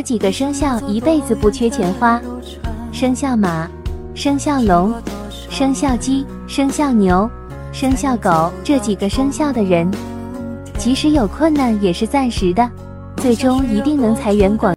几个生肖一辈子不缺钱花。生肖马生肖龙生肖鸡生肖牛生肖狗这几个生肖的人即使有困难也是暂时的最终一定能财源广